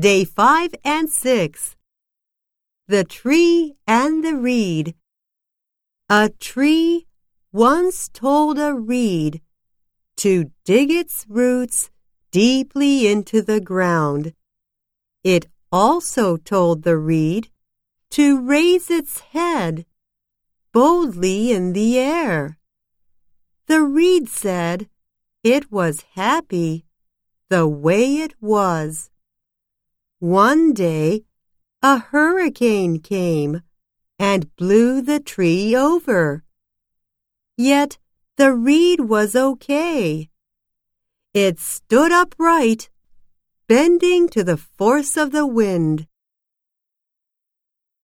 Day 5 and 6. The Tree and the Reed. A tree once told a reed to dig its roots deeply into the ground. It also told the reed to raise its head boldly in the air. The reed said it was happy the way it was. One day a hurricane came and blew the tree over. Yet the reed was okay. It stood upright, bending to the force of the wind.